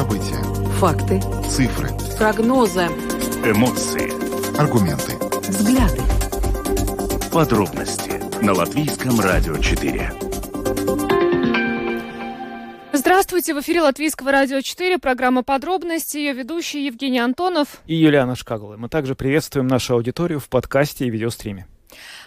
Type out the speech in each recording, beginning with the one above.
События. Факты. Цифры. Прогнозы. Эмоции. Аргументы. Взгляды. Подробности на Латвийском радио 4. Здравствуйте, в эфире Латвийского радио 4, программа «Подробности», ее ведущий Евгений Антонов. И Юлиана Шкагла. Мы также приветствуем нашу аудиторию в подкасте и видеостриме.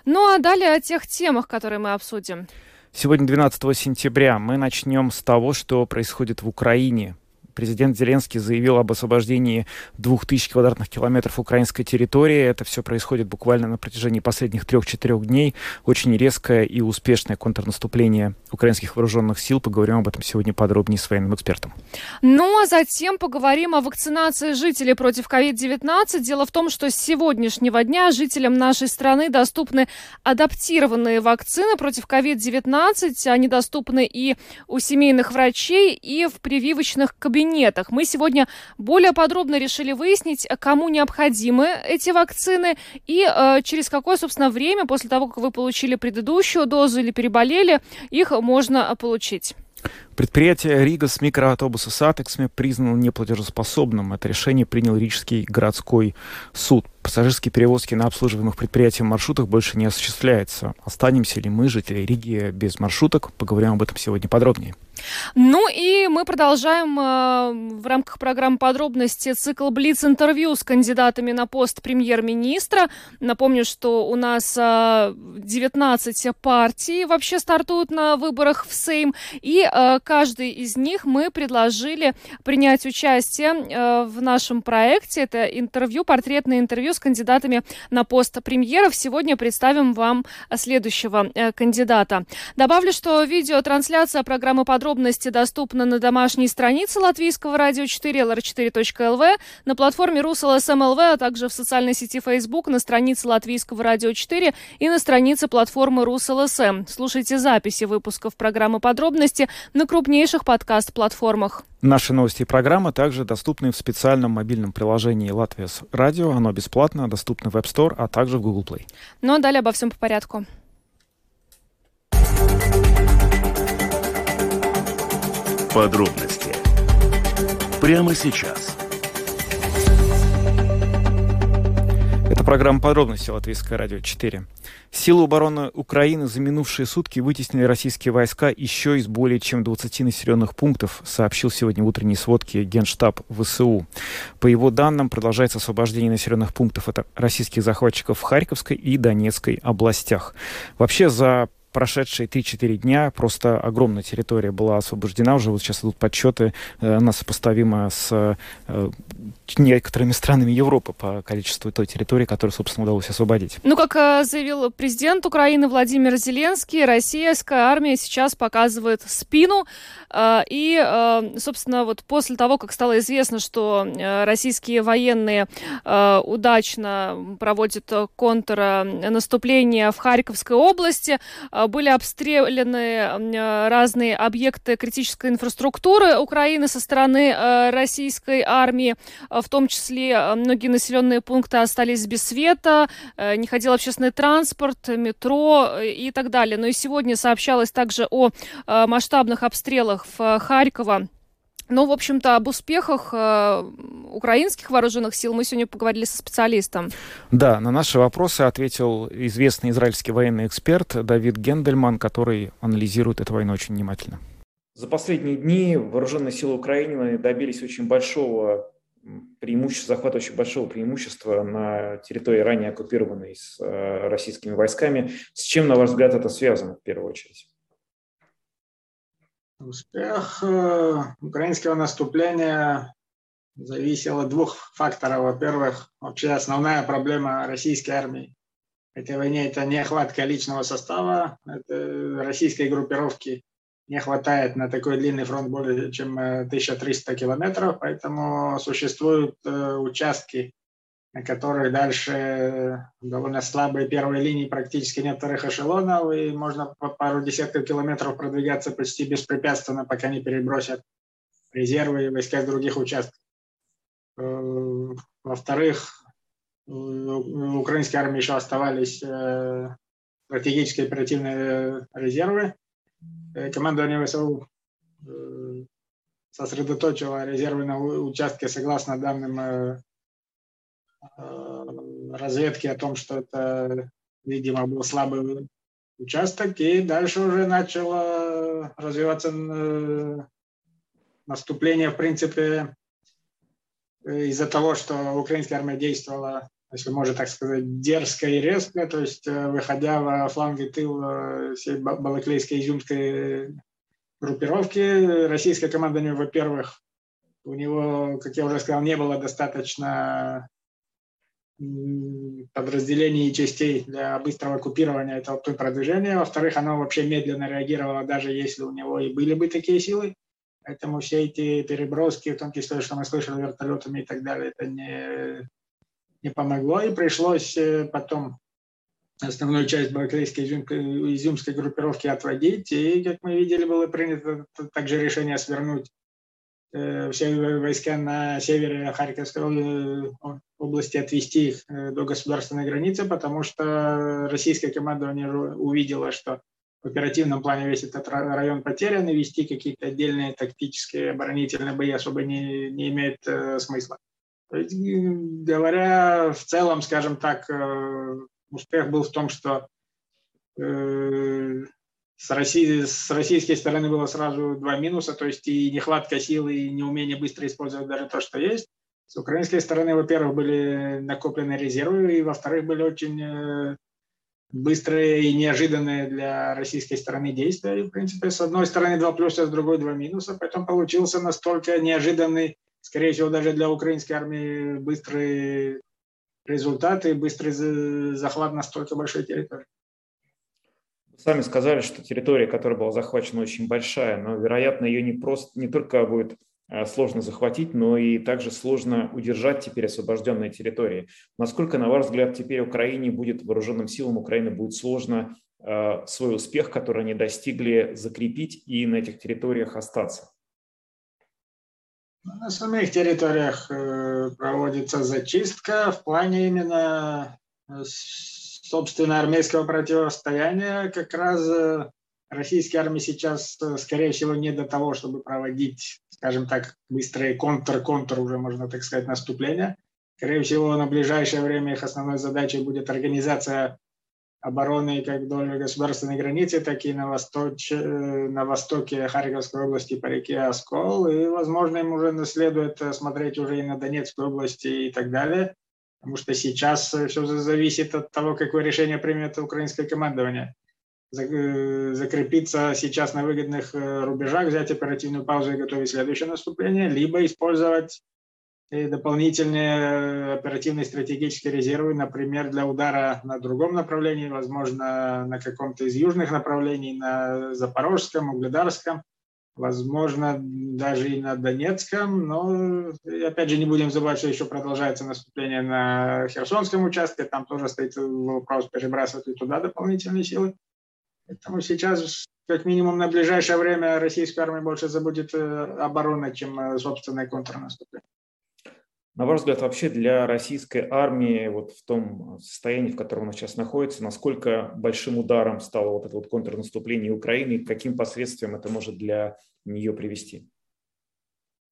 Ну а далее о тех темах, которые мы обсудим. Сегодня 12 сентября. Мы начнем с того, что происходит в Украине. Президент Зеленский заявил об освобождении 2000 квадратных километров украинской территории. Это все происходит буквально на протяжении последних трех-четырех дней. Очень резкое и успешное контрнаступление украинских вооруженных сил. Поговорим об этом сегодня подробнее с военным экспертом. Ну а затем поговорим о вакцинации жителей против COVID-19. Дело в том, что с сегодняшнего дня жителям нашей страны доступны адаптированные вакцины против COVID-19. Они доступны и у семейных врачей, и в прививочных кабинетах кабинетах. Мы сегодня более подробно решили выяснить, кому необходимы эти вакцины и э, через какое, собственно, время после того, как вы получили предыдущую дозу или переболели, их можно получить. Предприятие Ригас микроавтобусу сатиксме признано неплатежеспособным. Это решение принял Рижский городской суд. Пассажирские перевозки на обслуживаемых предприятием маршрутах больше не осуществляются. Останемся ли мы, жители Риги, без маршруток? Поговорим об этом сегодня подробнее. Ну и мы продолжаем э, в рамках программы подробности цикл Блиц-интервью с кандидатами на пост премьер-министра. Напомню, что у нас э, 19 партий вообще стартуют на выборах в Сейм, и э, каждый из них мы предложили принять участие э, в нашем проекте. Это интервью, портретное интервью с кандидатами на пост премьеров. Сегодня представим вам следующего э, кандидата. Добавлю, что видеотрансляция программы подробности подробности доступны на домашней странице Латвийского радио 4 lr4.lv, на платформе РусЛСМЛВ, а также в социальной сети Facebook, на странице Латвийского радио 4 и на странице платформы РусЛСМ. Слушайте записи выпусков программы «Подробности» на крупнейших подкаст-платформах. Наши новости и программы также доступны в специальном мобильном приложении «Латвия радио». Оно бесплатно, доступно в App Store, а также в Google Play. Ну а далее обо всем по порядку. Подробности прямо сейчас. Это программа «Подробности» Латвийское радио 4. Силы обороны Украины за минувшие сутки вытеснили российские войска еще из более чем 20 населенных пунктов, сообщил сегодня в утренней сводке Генштаб ВСУ. По его данным, продолжается освобождение населенных пунктов от российских захватчиков в Харьковской и Донецкой областях. Вообще за прошедшие 3-4 дня просто огромная территория была освобождена. Уже вот сейчас идут подсчеты, э, она сопоставима с э, некоторыми странами Европы по количеству той территории, которую, собственно, удалось освободить. Ну, как э, заявил президент Украины Владимир Зеленский, российская армия сейчас показывает спину. И, собственно, вот после того, как стало известно, что российские военные удачно проводят контрнаступление в Харьковской области, были обстреляны разные объекты критической инфраструктуры Украины со стороны э, российской армии, э, в том числе э, многие населенные пункты остались без света, не ходил общественный транспорт, метро и так далее. Но и сегодня сообщалось также о масштабных обстрелах в Харьково ну, в общем-то, об успехах э, украинских вооруженных сил мы сегодня поговорили со специалистом. Да, на наши вопросы ответил известный израильский военный эксперт Давид Гендельман, который анализирует эту войну очень внимательно. За последние дни вооруженные силы Украины добились очень большого преимущества, захвата очень большого преимущества на территории, ранее оккупированной с э, российскими войсками. С чем, на ваш взгляд, это связано в первую очередь? Успех э, украинского наступления зависел от двух факторов. Во-первых, вообще основная проблема российской армии этой войне – это нехватка личного состава. Это российской группировки не хватает на такой длинный фронт более чем 1300 э, километров, поэтому существуют э, участки на которых дальше довольно слабые первые линии, практически нет вторых эшелонов, и можно по пару десятков километров продвигаться почти беспрепятственно, пока не перебросят резервы и войска с других участков. Э, во-вторых, у украинской армии еще оставались э, стратегические оперативные резервы. Э, командование ВСУ сосредоточила резервы на участке согласно данным разведки о том, что это, видимо, был слабый участок, и дальше уже начало развиваться наступление, в принципе, из-за того, что украинская армия действовала, если можно так сказать, дерзко и резко, то есть э, выходя во фланги тыл э, всей Балаклейской изюмской группировки, российское командование, во-первых, у него, как я уже сказал, не было достаточно подразделений и частей для быстрого купирования этого продвижения. Во-вторых, оно вообще медленно реагировало, даже если у него и были бы такие силы. Поэтому все эти переброски, в том числе, что мы слышали вертолетами и так далее, это не, не помогло. И пришлось э, потом основную часть Балаклейской изюмской группировки отводить. И, как мы видели, было принято также решение свернуть э, все войска на севере Харьковской э, области, отвести их до государственной границы, потому что российское командование увидело, что в оперативном плане весь этот район потерян, и вести какие-то отдельные тактические оборонительные бои особо не, не имеет э, смысла. есть, говоря в целом, скажем так, э, успех был в том, что э, с, России, с российской стороны было сразу два минуса, то есть и нехватка силы, и неумение быстро использовать даже то, что есть. С украинской стороны, во-первых, были накоплены резервы, и во-вторых, были очень э, быстрые и неожиданные для российской стороны действия. И, в принципе, с одной стороны два плюса, с другой два минуса. Поэтому получился настолько неожиданный, скорее всего, даже для украинской армии, быстрый результат и быстрый захват настолько большой территории. Сами сказали, что территория, которая была захвачена, очень большая, но, вероятно, ее не просто не только будет Э, сложно захватить, но и также сложно удержать теперь освобожденные территории. Насколько, на ваш взгляд, теперь Украине будет, вооруженным силам Украины будет сложно э, свой успех, который они достигли, закрепить и на этих территориях остаться? На самих территориях э, проводится зачистка в плане именно собственно армейского противостояния. Как раз российской армии сейчас, скорее всего, не до того, чтобы проводить скажем так, быстрые контр-контр уже, можно так сказать, наступления. Скорее всего, на ближайшее время их основной задачей будет организация обороны как вдоль государственной границы, так и на, восточ... на востоке Харьковской области по реке Оскол. И, возможно, им уже следует смотреть уже и на Донецкую область и так далее, потому что сейчас все зависит от того, какое решение примет украинское командование. Э, закрепиться сейчас на выгодных э, рубежах, взять оперативную паузу и готовить следующее наступление, либо использовать э, дополнительные оперативные стратегические резервы, например, для удара на другом направлении, возможно, на каком-то из южных направлений, на Запорожском, Угледарском, возможно, даже и на Донецком, но, опять же, не будем забывать, что еще продолжается наступление на Херсонском участке, там тоже стоит вопрос перебрасывать и туда дополнительные силы. Поэтому сейчас, как минимум, на ближайшее время российская армия больше забудет э, обороны, чем э, собственное контрнаступление. На ваш взгляд, вообще для российской армии вот в том состоянии, в котором она сейчас находится, насколько большим ударом стало вот это вот контрнаступление Украины и каким последствиям это может для нее привести?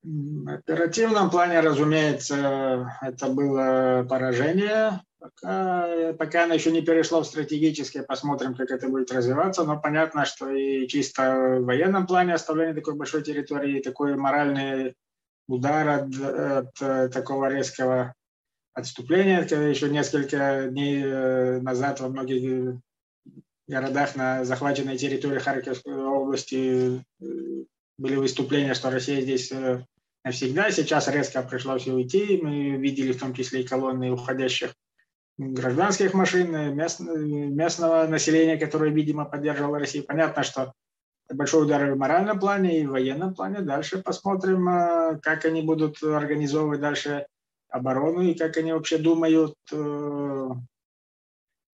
В оперативном плане, разумеется, это было поражение. Пока, пока она еще не перешла в стратегическое, посмотрим, как это будет развиваться. Но понятно, что и чисто в военном плане оставление такой большой территории, такой моральный удар от, от э, такого резкого отступления. Когда еще несколько дней э, назад во многих городах на захваченной территории Харьковской области э, были выступления, что Россия здесь навсегда. Сейчас резко пришлось уйти. Мы видели в том числе и колонны уходящих гражданских машин, мест, местного населения, которое, видимо, поддерживало Россию. Понятно, что большой удар в моральном плане, и в военном плане. Дальше посмотрим, э, как они будут организовывать дальше оборону и как они вообще думают э,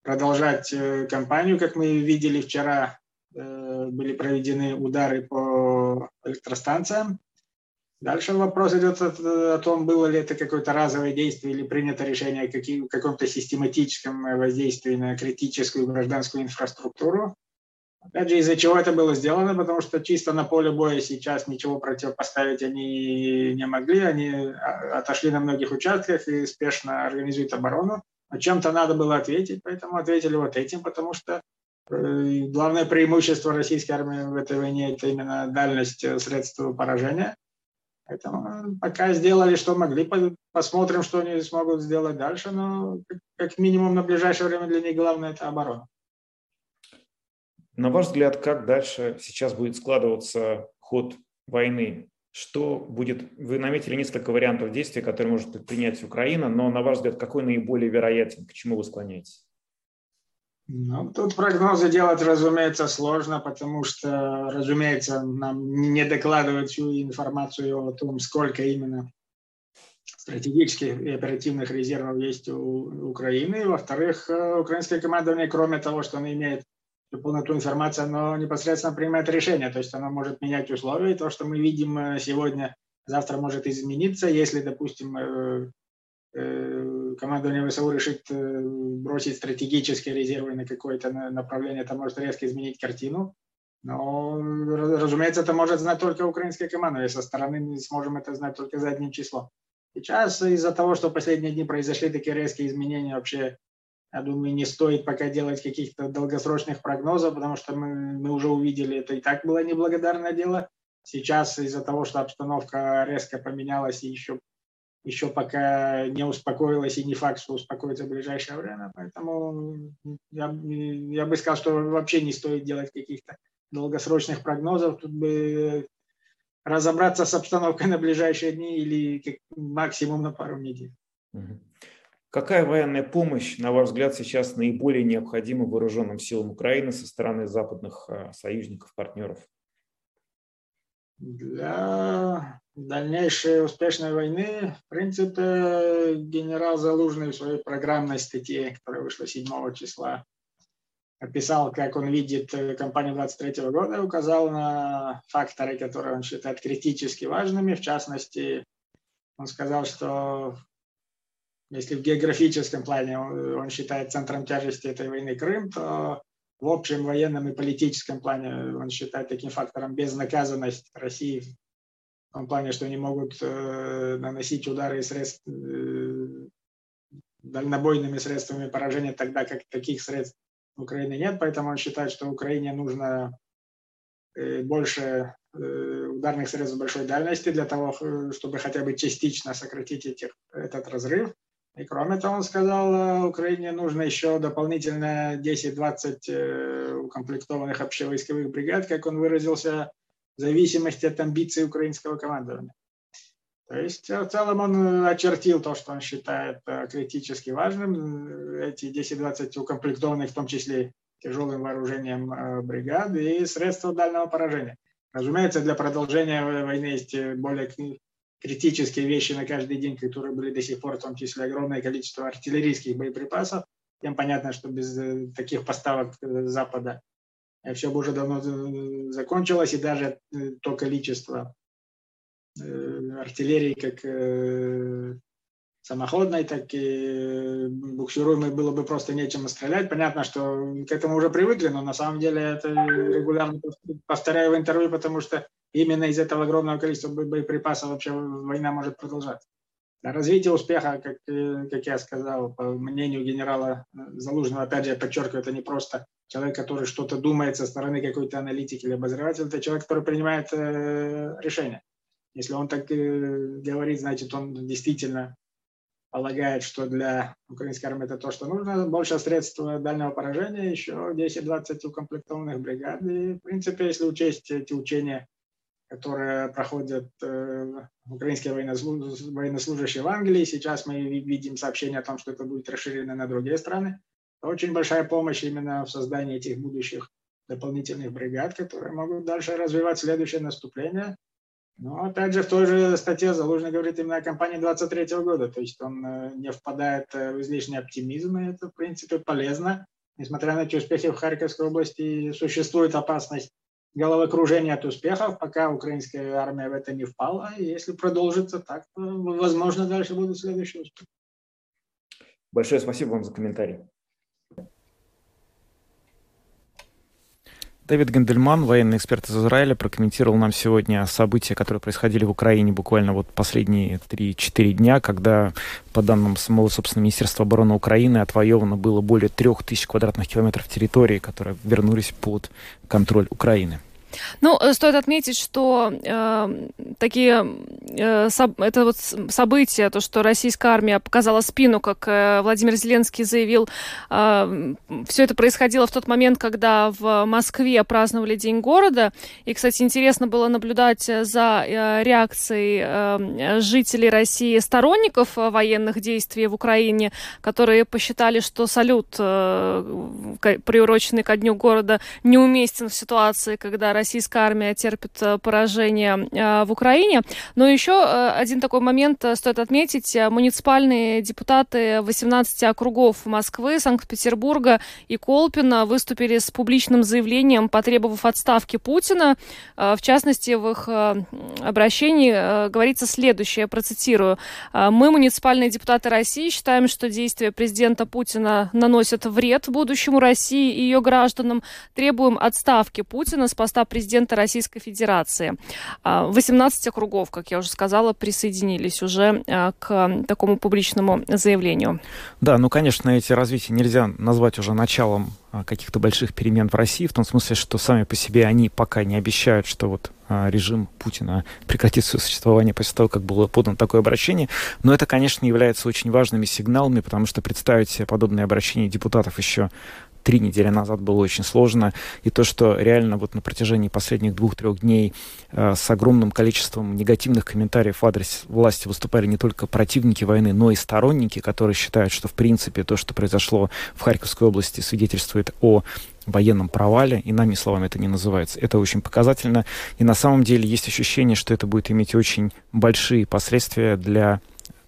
продолжать э, кампанию. Как мы видели вчера, были проведены удары по электростанциям. Дальше вопрос идет о, том, было ли это какое-то разовое действие или принято решение о каком-то систематическом воздействии на критическую гражданскую инфраструктуру. Опять же, из-за чего это было сделано, потому что чисто на поле боя сейчас ничего противопоставить они не могли, они а, отошли на многих участках и спешно организуют оборону. Но чем-то надо было ответить, поэтому ответили вот этим, потому что э, главное преимущество российской армии в этой войне – это именно дальность средств поражения. Поэтому пока сделали, что могли. Посмотрим, что они смогут сделать дальше. Но как минимум на ближайшее время для них главное – это оборона. На ваш взгляд, как дальше сейчас будет складываться ход войны? Что будет? Вы наметили несколько вариантов действий, которые может предпринять Украина, но на ваш взгляд, какой наиболее вероятен? К чему вы склоняетесь? Ну, тут прогнозы делать, разумеется, сложно, потому что, разумеется, нам не докладывают всю информацию о том, сколько именно стратегических и оперативных резервов есть у Украины. Во-вторых, э, украинское командование, кроме того, что оно имеет полноту информации, оно непосредственно принимает решение, то есть оно может менять условия. И то, что мы видим э, сегодня, завтра может измениться, если, допустим, э, Э, командование ВСУ решит бросить стратегические резервы на какое-то направление, это может резко изменить картину. Но, разумеется, это может знать только украинская команда, и со стороны мы сможем это знать только за одним числом. Сейчас из-за того, что в последние дни произошли такие резкие изменения, вообще, я думаю, не стоит пока делать каких-то долгосрочных прогнозов, потому что мы, мы уже увидели, это и так было неблагодарное дело. Сейчас из-за того, что обстановка резко поменялась и еще еще пока не успокоилась и не факт, что успокоится в ближайшее время. Поэтому я, я бы сказал, что вообще не стоит делать каких-то долгосрочных прогнозов. Тут бы разобраться с обстановкой на ближайшие дни или как максимум на пару недель. Какая военная помощь, на ваш взгляд, сейчас наиболее необходима вооруженным силам Украины со стороны западных а, союзников, партнеров? Для дальнейшей успешной войны, в принципе, генерал Залужный в своей программной статье, которая вышла 7 числа, описал, как он видит кампанию 23 года, указал на факторы, которые он считает критически важными. В частности, он сказал, что если в географическом плане он считает центром тяжести этой войны Крым, то в общем военном и политическом плане он считает таким фактором безнаказанность России в том плане, что они могут э, наносить удары средств, э, дальнобойными средствами поражения, тогда как таких средств в Украине нет, поэтому он считает, что Украине нужно э, больше э, ударных средств большой дальности для того, э, чтобы хотя бы частично сократить этих, этот разрыв. И кроме того, он сказал, э, Украине нужно еще дополнительно 10-20 э, укомплектованных общевойсковых бригад, как он выразился, в зависимости от амбиций украинского командования. То есть э, в целом он очертил то, что он считает критически важным, эти 10-20 укомплектованных, в том числе тяжелым вооружением бригад и средства дальнего поражения. Разумеется, для продолжения войны есть более критические вещи на каждый день, которые были до сих пор, в том числе огромное количество артиллерийских боеприпасов. Тем понятно, что без э, таких поставок э, Запада э, все бы уже давно закончилось, и даже то количество артиллерии, как самоходной, так и буксируемой было бы просто нечем стрелять. Понятно, что к этому уже привыкли, но на самом деле это регулярно повторяю в интервью, потому что именно из этого огромного количества боеприпасов вообще война может продолжаться. Развитие успеха, как, как я сказал, по мнению генерала Залужного, опять же, я подчеркиваю, это не просто человек, который что-то думает со стороны какой-то аналитики или обозреватель, это человек, который принимает э, решения. Если он так э, говорит, значит, он действительно полагает, что для украинской армии это то, что нужно. Больше средств дальнего поражения, еще 10-20 укомплектованных бригад. И, в принципе, если учесть эти учения которые проходят э, украинские военнослужащие в Англии. Сейчас мы видим сообщение о том, что это будет расширено на другие страны. Очень большая помощь именно в создании этих будущих дополнительных бригад, которые могут дальше развивать следующее наступление. Но опять же, в той же статье Залужный говорит именно о кампании 23 года, то есть он э, не впадает э, в излишний оптимизм, и это, в принципе, полезно. Несмотря на эти успехи в Харьковской области, существует опасность головокружение от успехов, пока украинская армия в это не впала. И если продолжится так, то, возможно, дальше будут следующие успехи. Большое спасибо вам за комментарий. Давид Гендельман, военный эксперт из Израиля, прокомментировал нам сегодня события, которые происходили в Украине буквально вот последние 3-4 дня, когда, по данным самого, собственно, Министерства обороны Украины, отвоевано было более 3000 квадратных километров территории, которые вернулись под контроль Украины. Ну, э, стоит отметить, что э, такие э, соб, это вот события, то, что российская армия показала спину, как э, Владимир Зеленский заявил, э, все это происходило в тот момент, когда в Москве праздновали День города. И, кстати, интересно было наблюдать за э, реакцией э, жителей России, сторонников военных действий в Украине, которые посчитали, что салют, э, приуроченный ко Дню города, неуместен в ситуации, когда российская армия терпит э, поражение э, в Украине. Но еще э, один такой момент стоит отметить. Муниципальные депутаты 18 округов Москвы, Санкт-Петербурга и Колпина выступили с публичным заявлением, потребовав отставки Путина. В частности, в их обращении говорится следующее, процитирую. «Мы, муниципальные депутаты России, считаем, что действия президента Путина наносят вред будущему России и ее гражданам. Требуем отставки Путина с поста президента Российской Федерации. 18 а, округов, как я уже сказала, присоединились уже а, к такому публичному заявлению. Да, ну, конечно, эти развития нельзя назвать уже началом а, каких-то больших перемен в России, в том смысле, что сами по себе они пока не обещают, что вот режим Путина прекратит свое существование после того, как было подано такое обращение. Но это, конечно, является очень важными сигналами, потому что представить себе подобные обращения депутатов еще три недели назад было очень сложно. И то, что реально вот на протяжении последних двух-трех дней э, с огромным количеством негативных комментариев в адрес власти выступали не только противники войны, но и сторонники, которые считают, что в принципе то, что произошло в Харьковской области, свидетельствует о военном провале, и нами словами это не называется. Это очень показательно. И на самом деле есть ощущение, что это будет иметь очень большие последствия для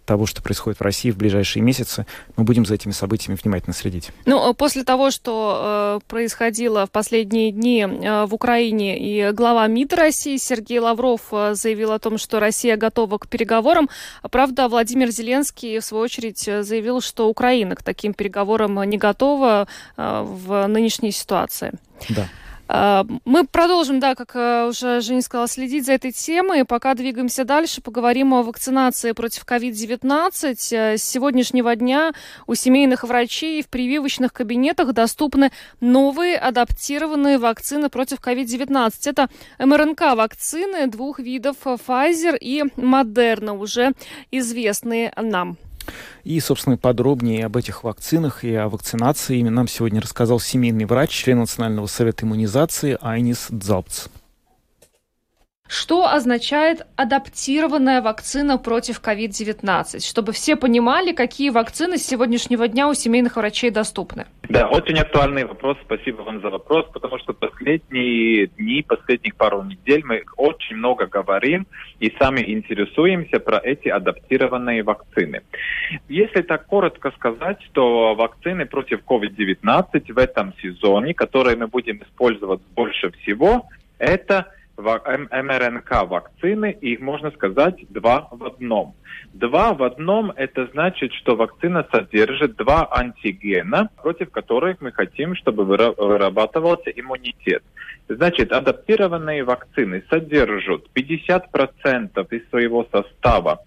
того, что происходит в России в ближайшие месяцы. Мы будем за этими событиями внимательно следить. Ну, э, после того, что э, происходило в последние дни э, в Украине, и глава МИД России Сергей Лавров э, заявил о том, что Россия готова к переговорам. Правда, Владимир Зеленский, в свою очередь, э, заявил, что Украина к таким переговорам не готова э, в нынешней ситуации. Да. А, мы продолжим, да, как э, уже Женя сказала, следить за этой темой. Пока двигаемся дальше, поговорим о вакцинации против COVID-19. Э, с сегодняшнего дня у семейных врачей в прививочных кабинетах доступны новые адаптированные вакцины против COVID-19. Это МРНК-вакцины двух видов Pfizer и Moderna, уже известные нам. И, собственно, подробнее об этих вакцинах и о вакцинации именно нам сегодня рассказал семейный врач, член Национального совета иммунизации Айнис Дзалпц. Что означает адаптированная вакцина против COVID-19? Чтобы все понимали, какие вакцины с сегодняшнего дня у семейных врачей доступны. Да, очень актуальный вопрос. Спасибо вам за вопрос, потому что последние дни, последних пару недель мы очень много говорим и сами интересуемся про эти адаптированные вакцины. Если так коротко сказать, то вакцины против COVID-19 в этом сезоне, которые мы будем использовать больше всего, это МРНК вакцины, их можно сказать два в одном. Два в одном – это значит, что вакцина содержит два антигена, против которых мы хотим, чтобы вырабатывался иммунитет. Значит, адаптированные вакцины содержат 50% из своего состава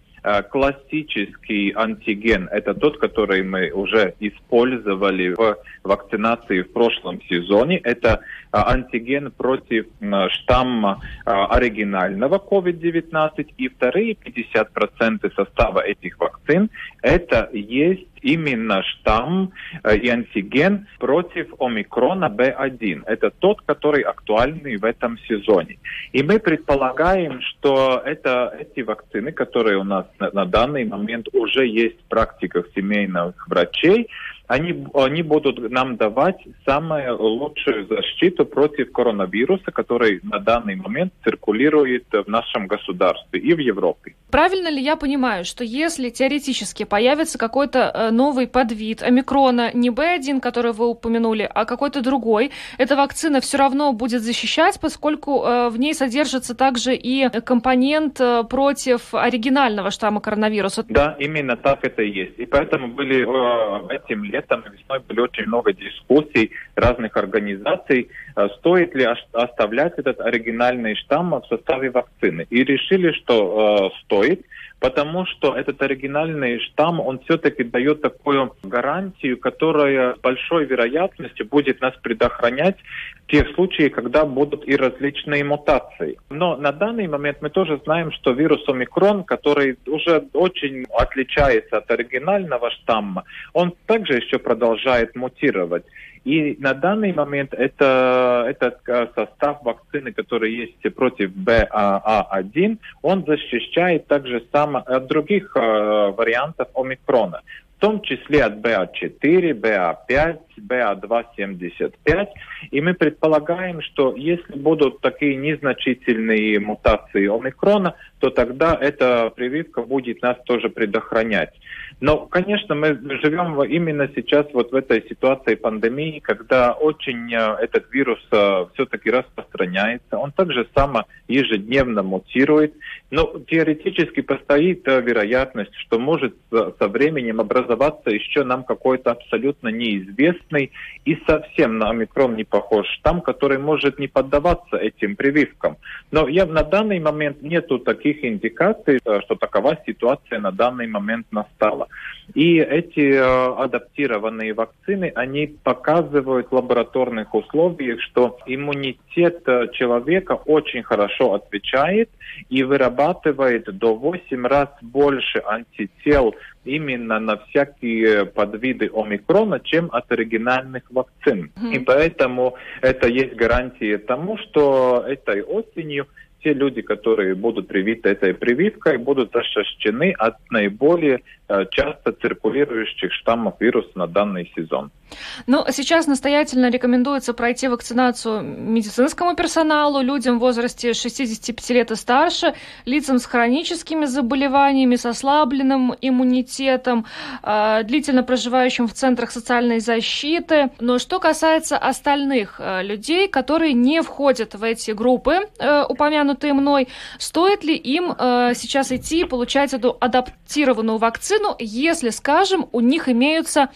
классический антиген – это тот, который мы уже использовали в вакцинации в прошлом сезоне. Это э, антиген против э, штамма оригинального COVID-19. И вторые 50% состава этих вакцин – это есть именно штамм э, и антиген против омикрона B1. Это тот, который актуальный в этом сезоне. И мы предполагаем, что это эти вакцины, которые у нас на, на данный момент уже есть в практиках семейных врачей, они, они будут нам давать самую лучшую защиту против коронавируса, который на данный момент циркулирует в нашем государстве и в Европе. Правильно ли я понимаю, что если теоретически появится какой-то э, новый подвид омикрона, не B1, который вы упомянули, а какой-то другой, эта вакцина все равно будет защищать, поскольку э, в ней содержится также и компонент э, против оригинального штамма коронавируса? Да, именно так это и есть. И поэтому были этим летом и весной были очень много дискуссий разных организаций, э, стоит ли оставлять этот оригинальный штамм в составе вакцины. И решили, что э, стоит, потому что этот оригинальный штамм, он все-таки дает такую гарантию, которая большой вероятностью будет нас предохранять в тех случаях, когда будут и различные мутации. Но на данный момент мы тоже знаем, что вирус омикрон, который уже очень отличается от оригинального штамма, он также еще продолжает мутировать. И на данный момент это, этот э, состав вакцины, который есть против БАА1, он защищает также сам от других э, вариантов омикрона в том числе от БА4, БА5, БА275. И мы предполагаем, что если будут такие незначительные мутации омикрона, то тогда эта прививка будет нас тоже предохранять. Но, конечно, мы живем именно сейчас вот в этой ситуации пандемии, когда очень э, этот вирус э, все-таки распространяется. Он также само ежедневно мутирует. Но теоретически постоит э, вероятность, что может со временем образоваться еще нам какой-то абсолютно неизвестный и совсем на омикрон не похож штамм, который может не поддаваться этим прививкам. Но я, на данный момент нету таких индикаций, что такова ситуация на данный момент настала. И эти э, адаптированные вакцины, они показывают в лабораторных условиях, что иммунитет э, человека очень хорошо отвечает и вырабатывает до 8 раз больше антител именно на всякие подвиды омикрона, чем от оригинальных вакцин. Mm-hmm. И поэтому это есть гарантия тому, что этой осенью те люди, которые будут привиты этой прививкой, будут защищены от наиболее э, часто циркулирующих штаммов вируса на данный сезон. Ну, сейчас настоятельно рекомендуется пройти вакцинацию медицинскому персоналу, людям в возрасте 65 лет и старше, лицам с хроническими заболеваниями, с ослабленным иммунитетом, э, длительно проживающим в центрах социальной защиты. Но что касается остальных э, людей, которые не входят в эти группы, упомянутые упомянутые мной, стоит ли им э, сейчас идти получать эту адаптированную вакцину, если, скажем, у них имеются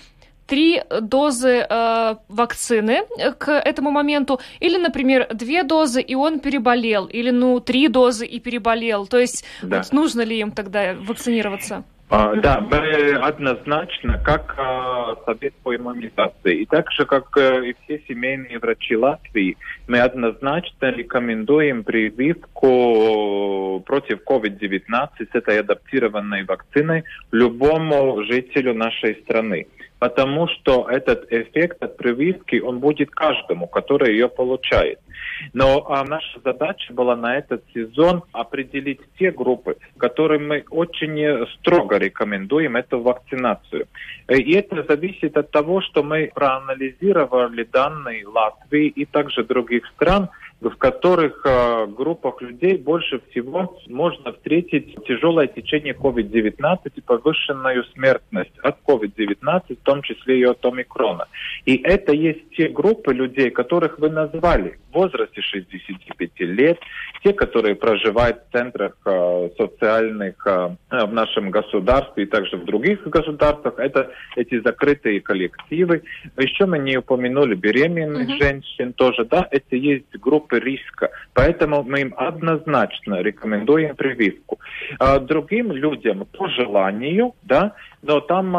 три дозы э, вакцины к этому моменту, или, например, две дозы, и он переболел, или, ну, три дозы и переболел. То есть, да. вот нужно ли им тогда вакцинироваться? А, да, мы однозначно, как а, Совет по иммунизации, и так же, как а, и все семейные врачи Латвии, мы однозначно рекомендуем прививку против COVID-19 с этой адаптированной вакциной любому жителю нашей страны потому что этот эффект от прививки, он будет каждому, который ее получает. Но а, наша задача была на этот сезон определить те группы, которым мы очень строго рекомендуем эту вакцинацию. И это зависит от того, что мы проанализировали данные Латвии и также других стран, в которых э, группах людей больше всего можно встретить тяжелое течение COVID-19 и повышенную смертность от COVID-19, в том числе и от омикрона. И это есть те группы людей, которых вы назвали возрасте 65 лет, те, которые проживают в центрах э, социальных э, в нашем государстве и также в других государствах. Это эти закрытые коллективы. Еще мы не упомянули беременных mm-hmm. женщин тоже, да, это есть группы риска. Поэтому мы им однозначно рекомендуем прививку. А другим людям по желанию, да, но там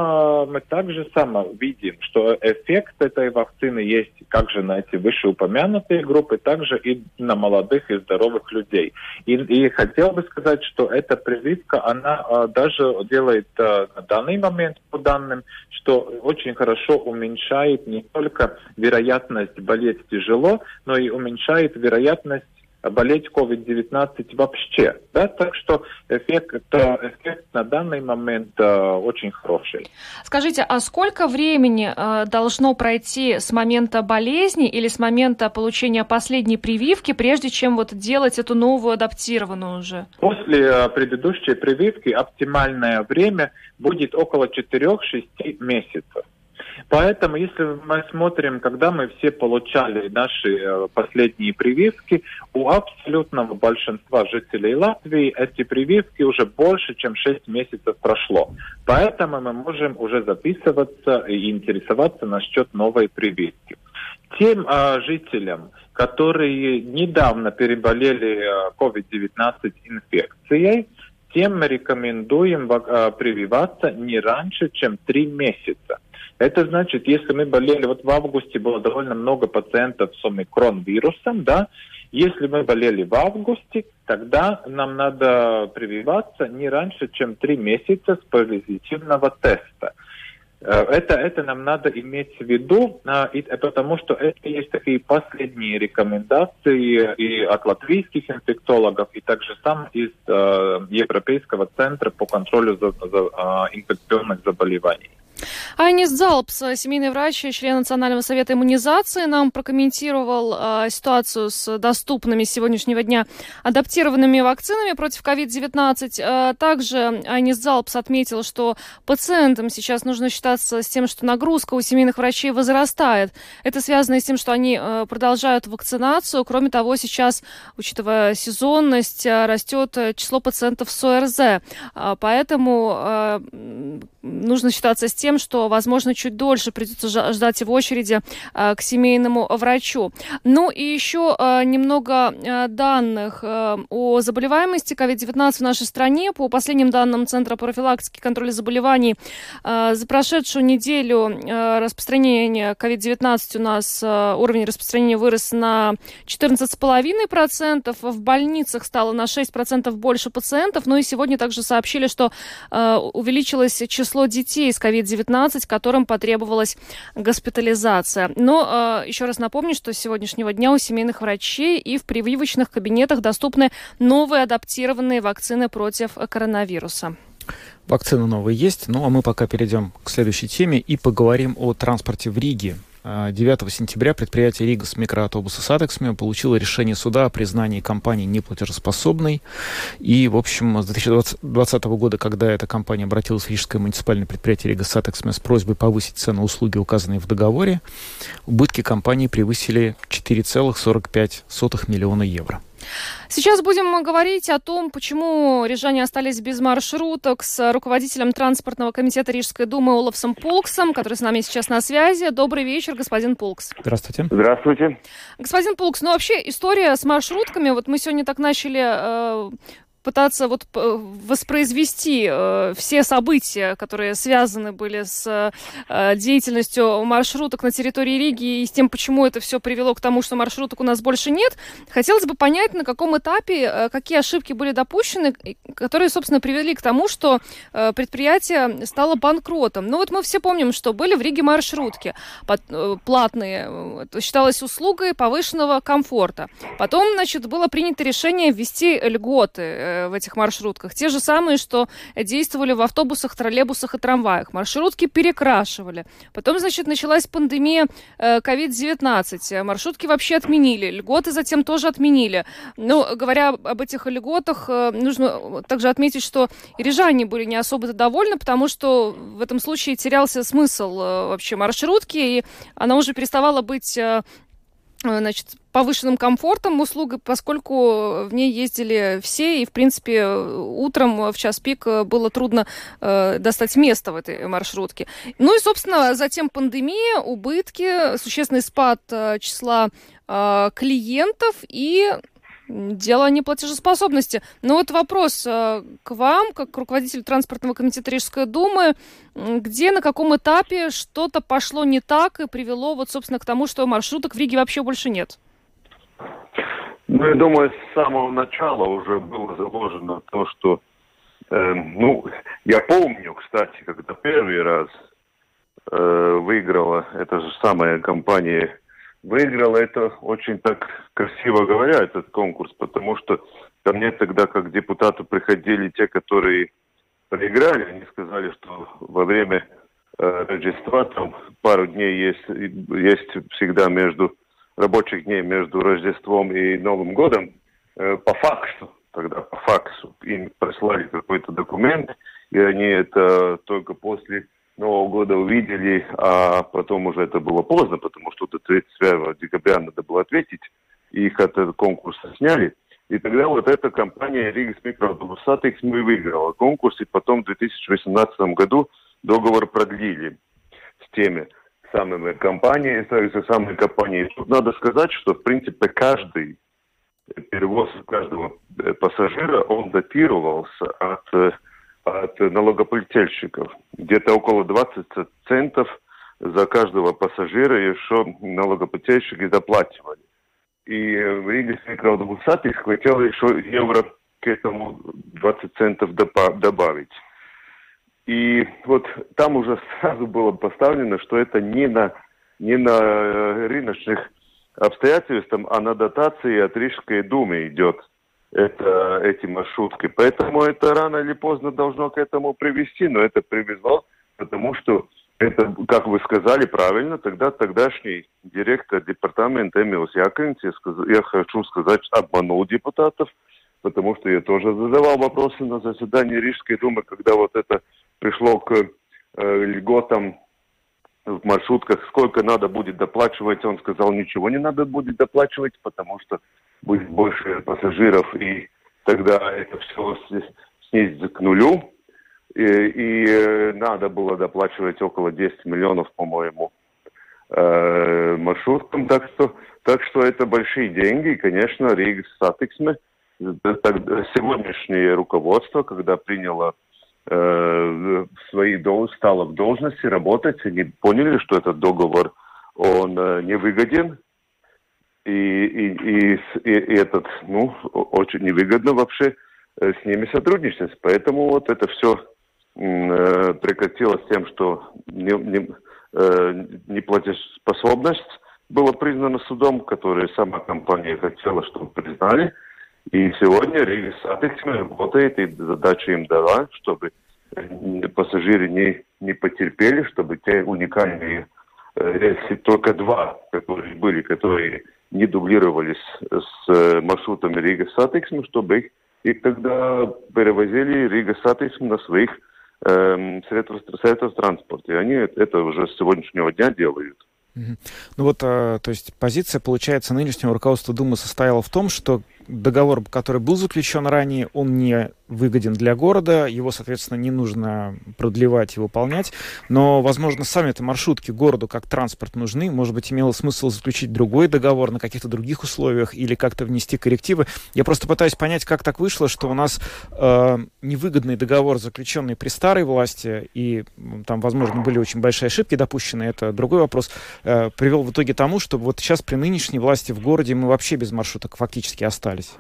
мы также само видим, что эффект этой вакцины есть как же на эти вышеупомянутые группы, также и на молодых и здоровых людей. И, и хотел бы сказать, что эта прививка, она а, даже делает а, на данный момент по данным, что очень хорошо уменьшает не только вероятность болеть тяжело, но и уменьшает вероятность болеть COVID-19 вообще. Да? Так что эффект, эффект на данный момент э, очень хороший. Скажите, а сколько времени э, должно пройти с момента болезни или с момента получения последней прививки, прежде чем вот делать эту новую адаптированную уже? После э, предыдущей прививки оптимальное время будет около 4-6 месяцев. Поэтому, если мы смотрим, когда мы все получали наши э, последние прививки, у абсолютного большинства жителей Латвии эти прививки уже больше, чем 6 месяцев прошло. Поэтому мы можем уже записываться и интересоваться насчет новой прививки. Тем э, жителям, которые недавно переболели э, COVID-19 инфекцией, тем мы рекомендуем э, прививаться не раньше, чем 3 месяца. Это значит, если мы болели, вот в августе было довольно много пациентов с омикрон-вирусом, да, если мы болели в августе, тогда нам надо прививаться не раньше, чем три месяца с позитивного теста. Э, это, это нам надо иметь в виду, а, и, э, потому что это есть такие последние рекомендации и от латвийских инфекциологов, и также сам из э, Европейского центра по контролю за, за э, инфекционных заболеваний. Айнис Залпс, семейный врач, член Национального совета иммунизации, нам прокомментировал э, ситуацию с доступными с сегодняшнего дня адаптированными вакцинами против COVID-19. Э, также Айнис Залпс отметил, что пациентам сейчас нужно считаться с тем, что нагрузка у семейных врачей возрастает. Это связано с тем, что они э, продолжают вакцинацию. Кроме того, сейчас, учитывая сезонность, э, растет число пациентов с ОРЗ. Э, поэтому э, нужно считаться с тем, что, возможно, чуть дольше придется ждать в очереди э, к семейному врачу. Ну и еще э, немного э, данных о заболеваемости COVID-19 в нашей стране. По последним данным Центра профилактики и контроля заболеваний, за прошедшую неделю распространение COVID-19 у нас уровень распространения вырос на 14,5%. В больницах стало на 6% больше пациентов. Ну и сегодня также сообщили, что увеличилось число детей с COVID-19, которым потребовалась госпитализация. Но э, еще раз напомню, что с сегодняшнего дня у семейных врачей и в прививочных кабинетах доступны новые адаптированные вакцины против коронавируса. Вакцины новые есть, ну а мы пока перейдем к следующей теме и поговорим о транспорте в Риге. 9 сентября предприятие Ригас микроавтобусы с Атексами получило решение суда о признании компании неплатежеспособной. И, в общем, с 2020 года, когда эта компания обратилась в Рижское муниципальное предприятие Ригас Атексами с просьбой повысить цену услуги, указанные в договоре, убытки компании превысили 4,45 миллиона евро. Сейчас будем говорить о том, почему рижане остались без маршруток с руководителем транспортного комитета Рижской думы Олафсом Полксом, который с нами сейчас на связи. Добрый вечер, господин Полкс. Здравствуйте. Здравствуйте. Господин Полкс, ну вообще история с маршрутками, вот мы сегодня так начали э, пытаться вот воспроизвести э, все события, которые связаны были с э, деятельностью маршруток на территории Риги и с тем, почему это все привело к тому, что маршруток у нас больше нет. Хотелось бы понять, на каком этапе, э, какие ошибки были допущены, которые, собственно, привели к тому, что э, предприятие стало банкротом. Ну вот мы все помним, что были в Риге маршрутки э, платные, это считалось услугой повышенного комфорта. Потом, значит, было принято решение ввести льготы э, в этих маршрутках. Те же самые, что действовали в автобусах, троллейбусах и трамваях. Маршрутки перекрашивали. Потом, значит, началась пандемия COVID-19. Э, Маршрутки вообще отменили. Льготы затем тоже отменили. Ну, говоря об этих льготах, э, нужно также отметить, что и рижане были не особо довольны, потому что в этом случае терялся смысл э, вообще маршрутки, и она уже переставала быть Э, значит, повышенным комфортом услуга, поскольку в ней ездили все, и, в принципе, утром в час пик было трудно э, достать место в этой маршрутке. Ну и, собственно, затем пандемия, убытки, существенный спад э, числа э, клиентов и Дело неплатежеспособности. Но вот вопрос э, к вам, как к руководителю транспортного комитета Рижской думы, где, на каком этапе что-то пошло не так и привело вот, собственно, к тому, что маршруток в Риге вообще больше нет? Ну, я думаю, с самого начала уже было заложено то, что, э, ну, я помню, кстати, когда первый раз э, выиграла эта же самая компания выиграла это очень так красиво говоря, этот конкурс, потому что ко мне тогда, как депутату, приходили те, которые проиграли, они сказали, что во время э, Рождества, там пару дней есть, есть всегда между рабочих дней между Рождеством и Новым годом, э, по факсу, тогда по факсу им прислали какой-то документ, и они это только после Нового года увидели, а потом уже это было поздно, потому что до 31 декабря надо было ответить, и их от этого конкурса сняли. И тогда вот эта компания Ригас Микроавтобусатекс мы выиграла конкурс, и потом в 2018 году договор продлили с теми самыми компаниями, с самой компанией. Тут надо сказать, что в принципе каждый перевоз каждого э, пассажира, он датировался от, э, от налогоплательщиков. Где-то около 20 центов за каждого пассажира еще налогоплательщики заплачивали. И в Риге микроавтобусатик хотел еще евро к этому 20 центов добавить. И вот там уже сразу было поставлено, что это не на, не на э, рыночных обстоятельствам, а на дотации от Рижской думы идет это, эти маршрутки. Поэтому это рано или поздно должно к этому привести, но это привезло, потому что это, как вы сказали правильно, тогда тогдашний директор департамента Эмилс Яковлевич, я, я хочу сказать, обманул депутатов, потому что я тоже задавал вопросы на заседании Рижской думы, когда вот это пришло к э, льготам в маршрутках, сколько надо будет доплачивать, он сказал, ничего не надо будет доплачивать, потому что будет больше пассажиров, и тогда это все снизится к нулю. И, и э, надо было доплачивать около 10 миллионов, по-моему, э, маршруткам. Так что, так что это большие деньги. И, конечно, Ригас сатиксме, сегодняшнее руководство, когда приняло э, свои дол стало в должности работать, они поняли, что этот договор, он э, невыгоден, и, и, и, и, этот, ну, очень невыгодно вообще э, с ними сотрудничать. Поэтому вот это все э, прекратилось тем, что не, не, э, неплатежеспособность была признана судом, который сама компания хотела, чтобы признали. И сегодня Рига работает, и задача им дала, чтобы пассажиры не, не потерпели, чтобы те уникальные э, рейсы, только два, которые были, которые не дублировались с э, маршрутами Ригас сатиксме, чтобы их, их тогда перевозили Ригас сатиксме на своих э, средствах, средствах транспорта. И они это уже с сегодняшнего дня делают. Ну вот, то есть позиция, получается, нынешнего руководства Думы состояла в том, что договор, который был заключен ранее, он не выгоден для города, его, соответственно, не нужно продлевать и выполнять, но, возможно, сами эти маршрутки городу как транспорт нужны, может быть, имело смысл заключить другой договор на каких-то других условиях или как-то внести коррективы. Я просто пытаюсь понять, как так вышло, что у нас э, невыгодный договор, заключенный при старой власти, и там, возможно, были очень большие ошибки допущены, это другой вопрос, э, привел в итоге тому, что вот сейчас при нынешней власти в городе мы вообще без маршруток фактически остались остались?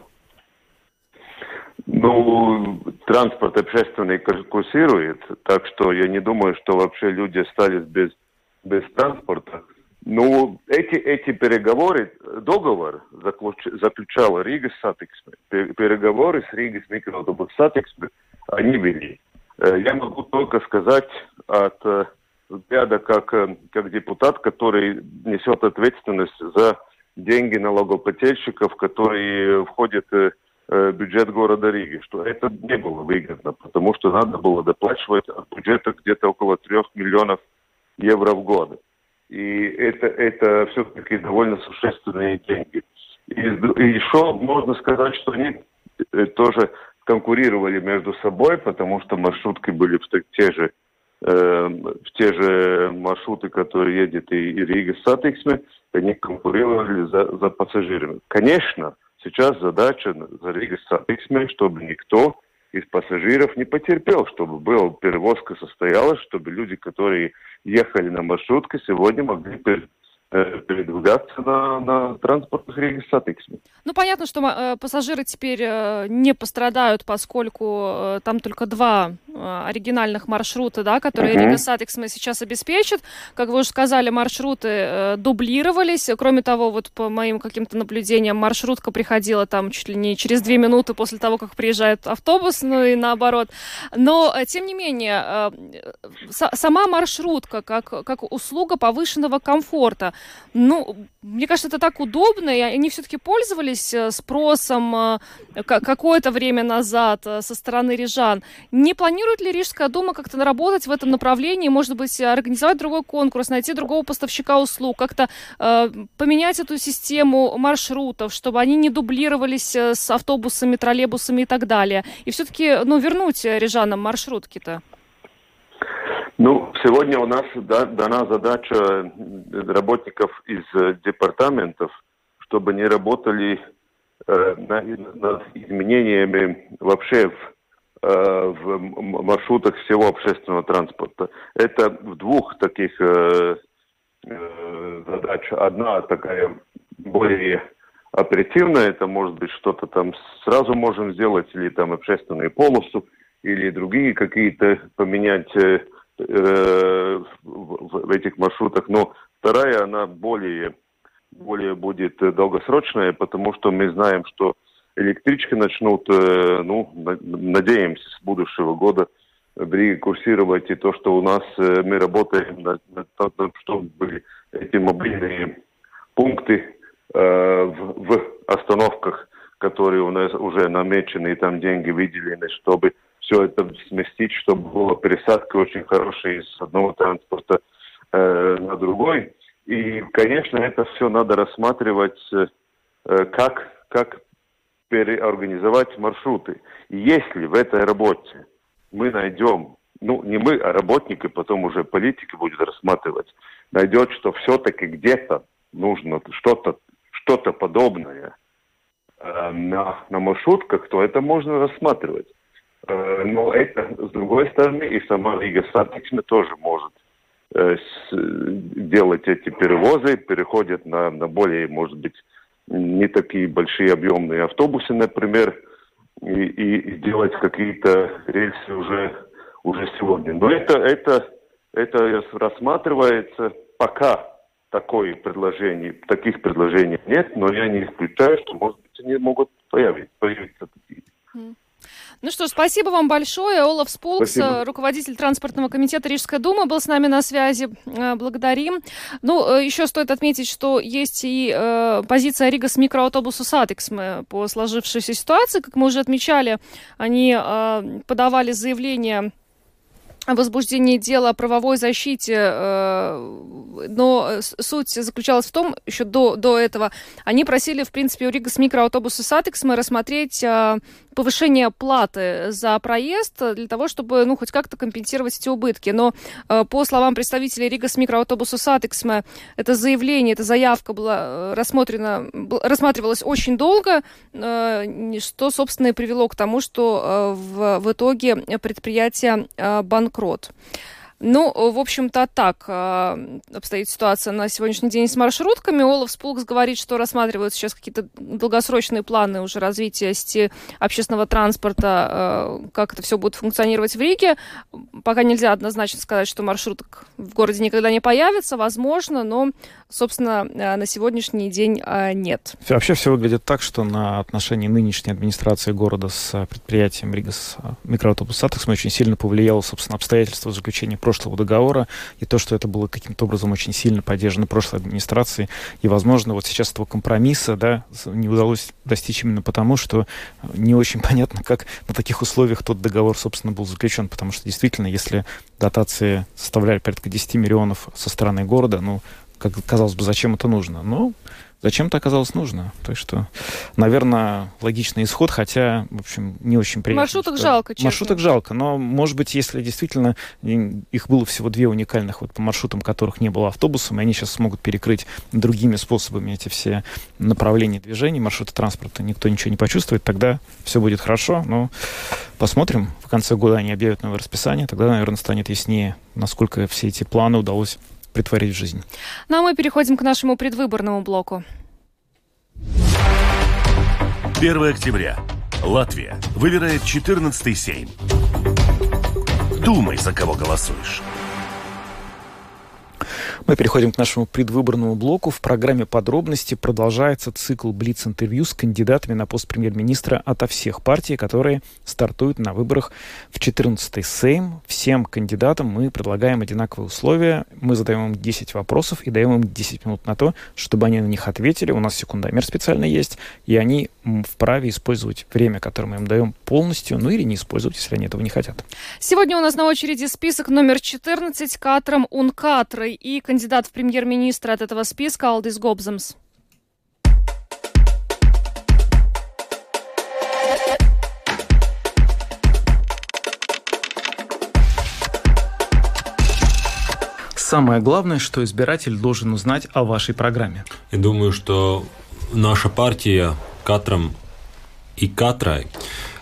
Ну, транспорт общественный курсирует, так что я не думаю, что вообще люди остались без, без транспорта. Ну, эти, эти переговоры, договор заключ, заключала Ригас сатиксме. Переговоры с Ригас микроавтобусу сатиксме они вели. Э, я могу только сказать от э, взгляда как, э, как депутат, который несет ответственность за деньги налогоплательщиков, которые входят э, в бюджет города Риги, что это не было выгодно, потому что надо было доплачивать от бюджета где-то около трех миллионов евро в год. И это, это все-таки довольно существенные деньги. И, и еще можно сказать, что они э, тоже конкурировали между собой, потому что маршрутки были те же э, в те же маршруты, которые едет и, Ригас сатиксме, они конкурировали за, за пассажирами. Конечно, сейчас задача за Ригас сатиксме, чтобы никто из пассажиров не потерпел, чтобы была перевозка состоялась, чтобы люди, которые ехали на маршрутке, сегодня могли передвигаться на, на транспортных регистраторах. Ну, понятно, что э, пассажиры теперь э, не пострадают, поскольку э, там только два э, оригинальных маршрута, да, которые uh-huh. Ригас сатиксме сейчас обеспечит. Как вы уже сказали, маршруты э, дублировались. Кроме того, вот по моим каким-то наблюдениям, маршрутка приходила там чуть ли не через две минуты после того, как приезжает автобус, ну и наоборот. Но, э, тем не менее, э, сама маршрутка как, как услуга повышенного комфорта, ну, мне кажется, это так удобно, и они все-таки пользовались спросом какое-то время назад со стороны рижан. Не планирует ли Рижская дума как-то наработать в этом направлении, может быть, организовать другой конкурс, найти другого поставщика услуг, как-то э, поменять эту систему маршрутов, чтобы они не дублировались э, с автобусами, троллейбусами и так далее, и все-таки, ну, вернуть рижанам маршрутки-то? Ну, сегодня у нас да, дана задача работников из э, департаментов, чтобы не работали э, над, изменениями вообще в, э, в маршрутах всего общественного транспорта. Это в двух таких э, э, задач. Одна такая более оперативная, это может быть что-то там сразу можем сделать, или там общественную полосу, или другие какие-то поменять э, э, в, в этих маршрутах. Но вторая, она более, более будет долгосрочная, потому что мы знаем, что электрички начнут, э, ну, надеемся, с будущего года в Риге курсировать. И то, что у нас э, мы работаем над, над, над чтобы эти мобильные пункты э, в, в остановках, которые у нас уже намечены, и там деньги выделены, чтобы все это сместить, чтобы была пересадка очень хорошая с одного транспорта э, на другой. И, конечно, это все надо рассматривать, э, как, как переорганизовать маршруты. И если в этой работе мы найдем, ну, не мы, а работники, потом уже политики будут рассматривать, найдет, что все-таки где-то нужно что-то что-то подобное э, на, на маршрутках, то это можно рассматривать. Э, но это, с другой стороны, и сама Rīgas satiksme тоже может э, делать эти перевозы, переходят на, на более, может быть, не такие большие объемные автобусы, например, и, и делать какие-то рейсы уже, уже сегодня. Но это, это, это рассматривается пока такое предложение, таких предложений нет, но я не исключаю, что, может быть, они могут появиться, появиться такие. Ну что, спасибо вам большое. Олафс Пулкс, спасибо. руководитель транспортного комитета Рижской думы, был с нами на связи. Э, благодарим. Ну, э, еще стоит отметить, что есть и э, позиция Rīgas mikroautobusu satiksme по сложившейся ситуации. Как мы уже отмечали, они э, подавали заявление возбуждении дела о правовой защите, э, но суть заключалась в том, еще до, до этого, они просили, в принципе, у Rīgas mikroautobusu satiksme рассмотреть э, повышение платы за проезд для того, чтобы, ну, хоть как-то компенсировать эти убытки. Но э, по словам представителей Rīgas mikroautobusu satiksme, это заявление, эта заявка была рассмотрена, рассматривалась очень долго, что, собственно, и привело к тому, что в, в итоге предприятие банкротилось банкрот. Ну, в общем-то, так э, обстоит ситуация на сегодняшний день с маршрутками. Олаф Спулкс говорит, что рассматривают сейчас какие-то долгосрочные планы уже развития сети общественного транспорта, э, как это все будет функционировать в Риге. Пока нельзя однозначно сказать, что маршруток в городе никогда не появится, возможно, но, собственно, э, на сегодняшний день нет. Вообще все выглядит так, что на отношении нынешней администрации города с предприятием Ригас микроавтобус Сатекс очень сильно повлияло, собственно, обстоятельства заключения прошлого договора, и то, что это было каким-то образом очень сильно поддержано прошлой администрацией, и, возможно, вот сейчас этого компромисса, да, не удалось достичь именно потому, что не очень понятно, как на таких условиях тот договор, собственно, был заключен, потому что действительно, если дотации составляли порядка 10 миллионов со стороны города, ну, как казалось бы, зачем это нужно? Ну, зачем это оказалось нужно. Так что, наверное, логичный исход, хотя, в общем, не очень приятно. Маршруток что... жалко, честно. Маршруток жалко, но, может быть, если действительно их было всего две уникальных вот по маршрутам, которых не было автобусом, и они сейчас смогут перекрыть другими способами эти все направления движения, маршруты транспорта, никто ничего не почувствует, тогда все будет хорошо, но посмотрим. В конце года они объявят новое расписание, тогда, наверное, станет яснее, насколько все эти планы удалось притворить в жизнь. Ну а мы переходим к нашему предвыборному блоку. 1 октября. Латвия выбирает 14-й Сейм. Думай, за кого голосуешь. Мы переходим к нашему предвыборному блоку. В программе подробности продолжается цикл Блиц-интервью с кандидатами на пост премьер-министра ото всех партий, которые стартуют на выборах в 14-й Сейм. Всем кандидатам мы предлагаем одинаковые условия. Мы задаем им 10 вопросов и даем им 10 минут на то, чтобы они на них ответили. У нас секундомер специально есть, и они вправе использовать время, которое мы им даем полностью, ну или не использовать, если они этого не хотят. Сегодня у нас на очереди список номер 14 Катром Ункатрой и кандидат кандидат в премьер-министры от этого списка Алдис Гобземс. Самое главное, что избиратель должен узнать о вашей программе. Я думаю, что наша партия Катрам и Катрай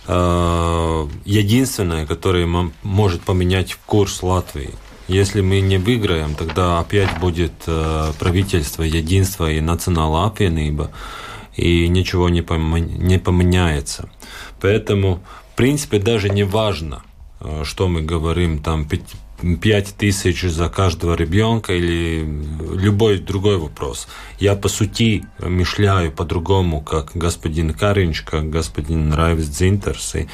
э, единственная, которая может поменять курс Латвии. Если мы не выиграем, тогда опять будет э, правительство единства и национальная apvienība, и ничего не, не поменяется. Поэтому, в принципе, даже не важно, э, что мы говорим, там 5 тысяч за каждого ребенка или любой другой вопрос. Я по сути мышляю по-другому, как господин Каринч, как господин Райвс Дзинтерс. И,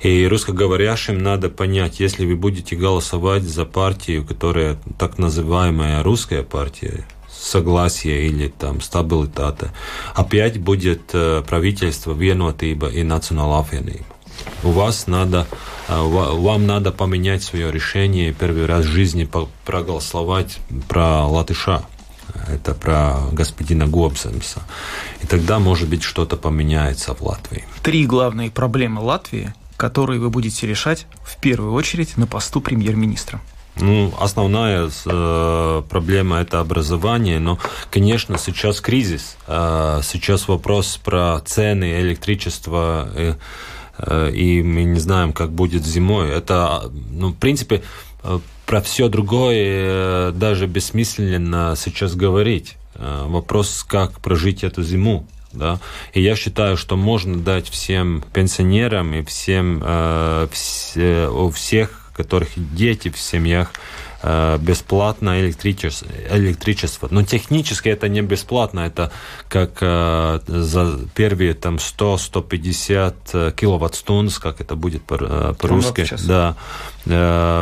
и русскоговорящим надо понять, если вы будете голосовать за партию, которая так называемая русская партия, согласие или там стабилитата, опять будет э, правительство vienotība и национāla apvienība у вас надо, а, вам надо поменять свое решение первый раз в жизни проголосовать про латыша. Это про господина Гобсенса. И тогда, может быть, что-то поменяется в Латвии. Три главные проблемы Латвии, которые вы будете решать в первую очередь на посту премьер-министра. Ну, основная э, проблема это образование, но, конечно, сейчас кризис, э, сейчас вопрос про цены электричества. Э, и мы не знаем, как будет зимой. Это, ну, в принципе, э, про все другое э, даже бессмысленно сейчас говорить. Вопрос, как прожить эту зиму. Да? И я считаю, что можно дать всем пенсионерам и всем, э, все, у всех, которых дети в семьях, Э, бесплатно электричество, электричество. Но технически это не бесплатно, это как э, за первые там 100-150 э, киловатт-стунд, как это будет по-русски, да,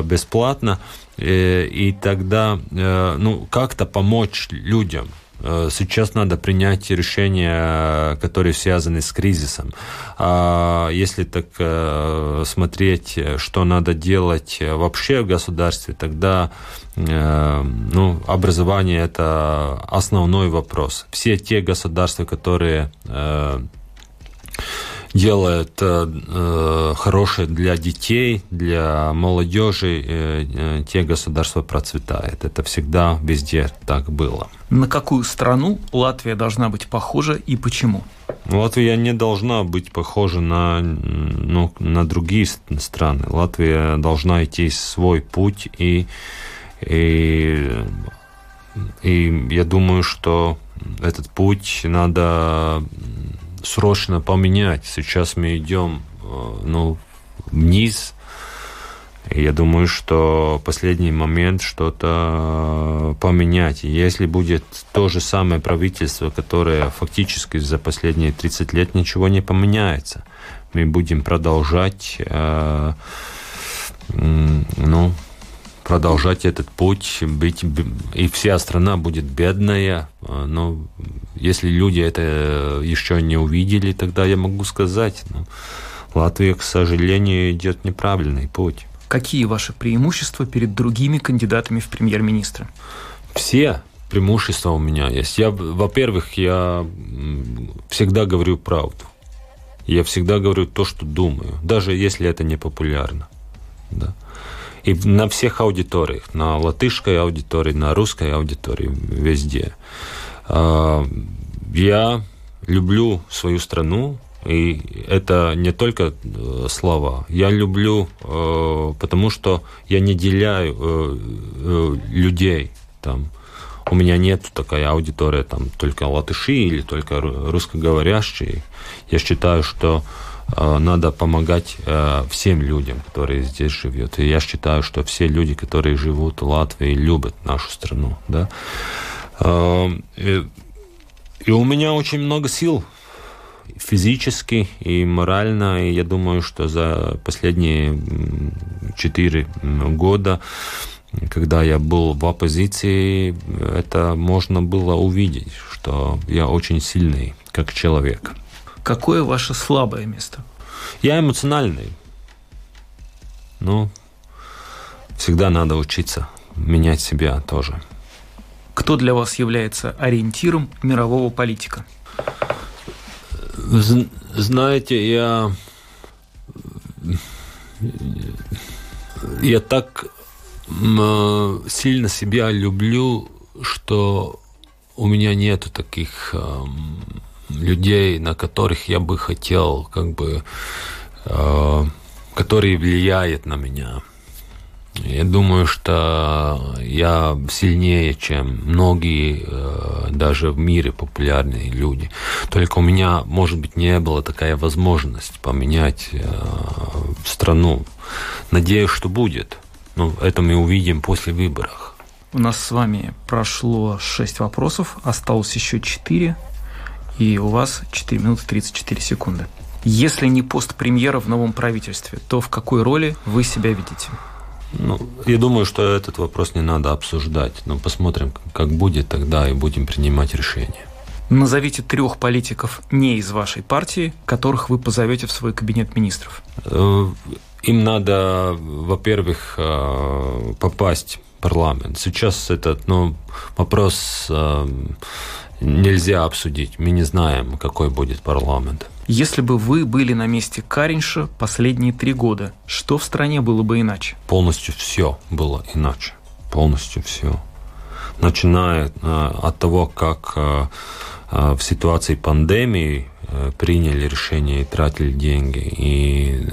бесплатно. И, и тогда, ну, как-то помочь людям. Э, сейчас надо принять решения, которые связаны с кризисом. А если так э, смотреть, что надо делать вообще в государстве, тогда э, ну, образование – это основной вопрос. Все те государства, которые делает э, э, хорошее для детей, для молодежи, э, э, те государства процветают. Это всегда везде так было. На какую страну Латвия должна быть похожа и почему? Латвия не должна быть похожа на, ну, на другие страны. Латвия должна идти свой путь и, и, и я думаю, что этот путь надо срочно поменять. Сейчас мы идем э, ну, вниз. И я думаю, что последний момент что-то э, поменять. Если будет то же самое правительство, которое фактически за последние 30 лет ничего не поменяется, мы будем продолжать э, ну, продолжать этот путь, быть, и вся страна будет бедная. А, но если люди это еще не увидели, тогда я могу сказать, ну, Латвия, к сожалению, идет неправильный путь. Какие ваши преимущества перед другими кандидатами в премьер-министры? Все преимущества у меня есть. Я, во-первых, я всегда говорю правду. Я всегда говорю то, что думаю, даже если это не популярно. Да. И на всех аудиториях, на латышской аудитории, на русской аудитории, везде. А, я люблю свою страну, и это не только э, слова. Я люблю, э, потому что я не деляю э, людей там. У меня нет такая аудитория, там, только латыши или только русскоговорящие. Я считаю, что надо помогать э, всем людям, которые здесь живут. И я считаю, что все люди, которые живут в Латвии, любят нашу страну. Да? И, и у меня очень много сил физически и морально. И я думаю, что за последние четыре года когда я был в оппозиции, это можно было увидеть, что я очень сильный как человек. Какое ваше слабое место? Я эмоциональный. Ну, всегда надо учиться менять себя тоже. Кто для вас является ориентиром мирового политика? Знаете, я я так сильно себя люблю, что у меня нету таких э, людей, на которых я бы хотел, как бы, э, которые влияют на меня. Я думаю, что я сильнее, чем многие э, даже в мире популярные люди. Только у меня, может быть, не было такая возможность поменять э, страну. Надеюсь, что будет. Но это мы увидим после выборов. У нас с вами прошло 6 вопросов, осталось еще 4, и у вас 4 минуты 34 секунды. Если не пост премьера в новом правительстве, то в какой роли вы себя видите? Ну, я думаю, что этот вопрос не надо обсуждать. Но посмотрим, как будет тогда, и будем принимать решения. Назовите трех политиков не из вашей партии, которых вы позовете в свой кабинет министров. Э, им надо, во-первых, э, попасть в парламент. Сейчас этот ну, вопрос э, нельзя обсудить. Мы не знаем, какой будет парламент. Если бы вы были на месте Каринша последние три года, что в стране было бы иначе? Полностью все было иначе. Полностью все. Начиная э, от того, как э, э, в ситуации пандемии приняли решение и тратили деньги. И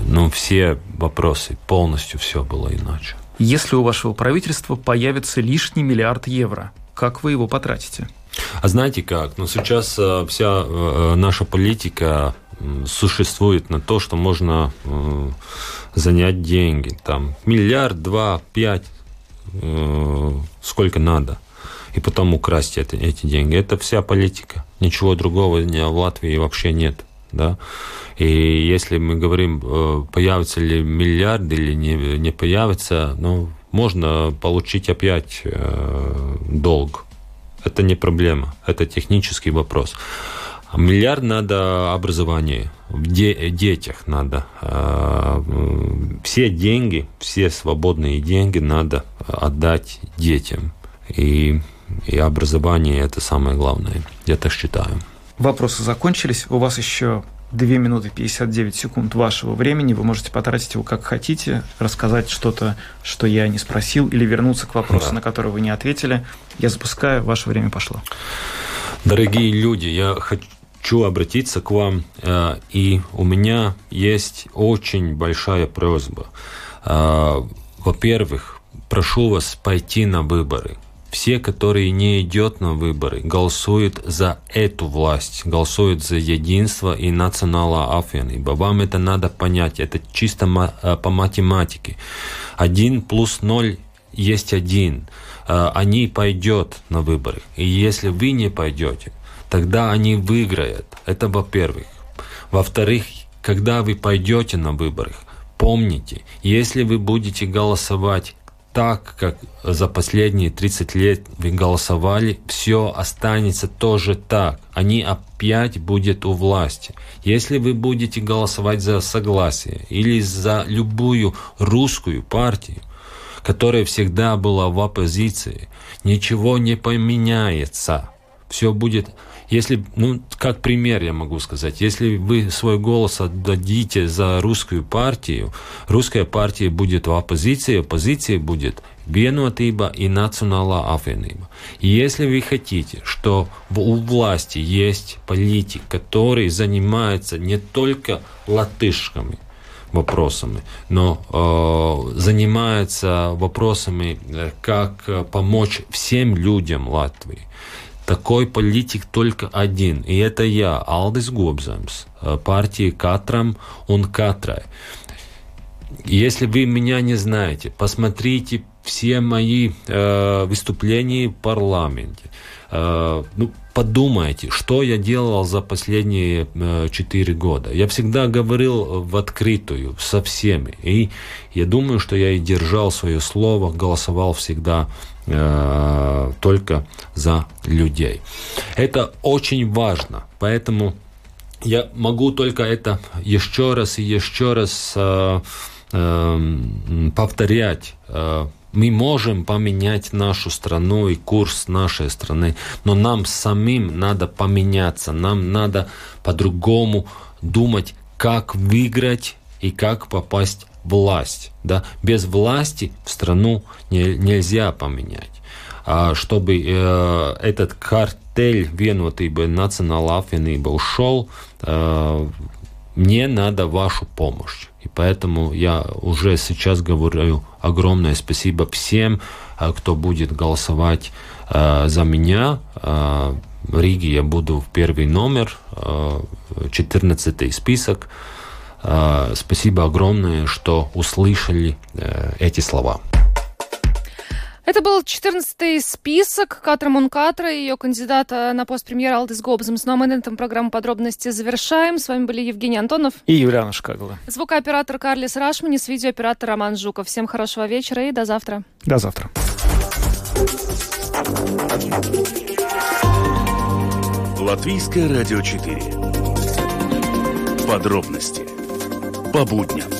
ну, все вопросы, полностью все было иначе. Если у вашего правительства появится лишний миллиард евро, как вы его потратите? А знаете как? Ну, сейчас э, вся э, наша политика существует на то, что можно э, занять деньги. Там миллиард, два, пять, сколько надо. И потом украсть это, эти деньги. Это вся политика. Ничего другого в Латвии вообще нет. Да? И если мы говорим, появится ли миллиард или не, не появится, ну, можно получить опять э, долг это не проблема, это технический вопрос. Миллиард надо образование, в де- детях надо. Э, все деньги, все свободные деньги надо отдать детям. И, и образование это самое главное, я так считаю. Вопросы закончились. У вас еще 2 минуты 59 секунд вашего времени. Вы можете потратить его как хотите, рассказать что-то, что я не спросил, или вернуться к вопросу, да. на который вы не ответили. Я запускаю, ваше время пошло. Дорогие люди, я хочу обратиться к вам, э, и у меня есть очень большая просьба. Э, во-первых, прошу вас пойти на выборы все, которые не идет на выборы, голосуют за эту власть, голосуют за единство и национала Афенибо. Вам это надо понять, это чисто э, по математике. Один плюс ноль есть один. Э, они пойдет на выборы. И если вы не пойдете, тогда они выиграют. Это во-первых. Во-вторых, когда вы пойдете на выборы, помните, если вы будете голосовать так, как за последние 30 лет вы голосовали, все останется тоже так. Они опять будут у власти. Если вы будете голосовать за согласие или за любую русскую партию, которая всегда была в оппозиции, ничего не поменяется. Все будет если, ну, как пример я могу сказать, если вы свой голос отдадите за русскую партию, русская партия будет в оппозиции, оппозиция будет vienotība и национала апвенība. И если вы хотите, что у власти есть политик, который занимается не только латышками, вопросами, но э, занимается вопросами, э, как помочь всем людям Латвии, такой политик только один, и это я, Алдис Гобзамс, э, партии Катрам, он Катрай. Если вы меня не знаете, посмотрите все мои э, выступления в парламенте. Э, ну, подумайте, что я делал за последние э, четыре э, года. Я всегда говорил в открытую со всеми. И я думаю, что я и держал свое слово, голосовал всегда э, только за людей. Это очень важно. Поэтому я могу только это еще раз и еще раз э, э, повторять. Э, мы можем поменять нашу страну и курс нашей страны, но нам самим надо поменяться, нам надо по-другому думать, как выиграть и как попасть в власть. Да? Без власти в страну не, нельзя поменять. А чтобы э, этот картель vienotība, национальная apvienība ушел, э, мне надо вашу помощь. И поэтому я уже сейчас говорю огромное спасибо всем, э, кто будет голосовать э, за меня. Э, в Риге я буду в первый номер, 14 список. Спасибо огромное, что услышали эти слова. Это был 14-й список Катра Мункатра и ее кандидата на пост премьера Алдис Гобзамс. Ну а мы на этом программу подробности завершаем. С вами были Евгений Антонов и Юлиана Шкагова. Звукооператор Карлис Рашманис, видеооператор Роман Жуков. Всем хорошего вечера и до завтра. До завтра. Латвийское радио 4. Подробности по будням.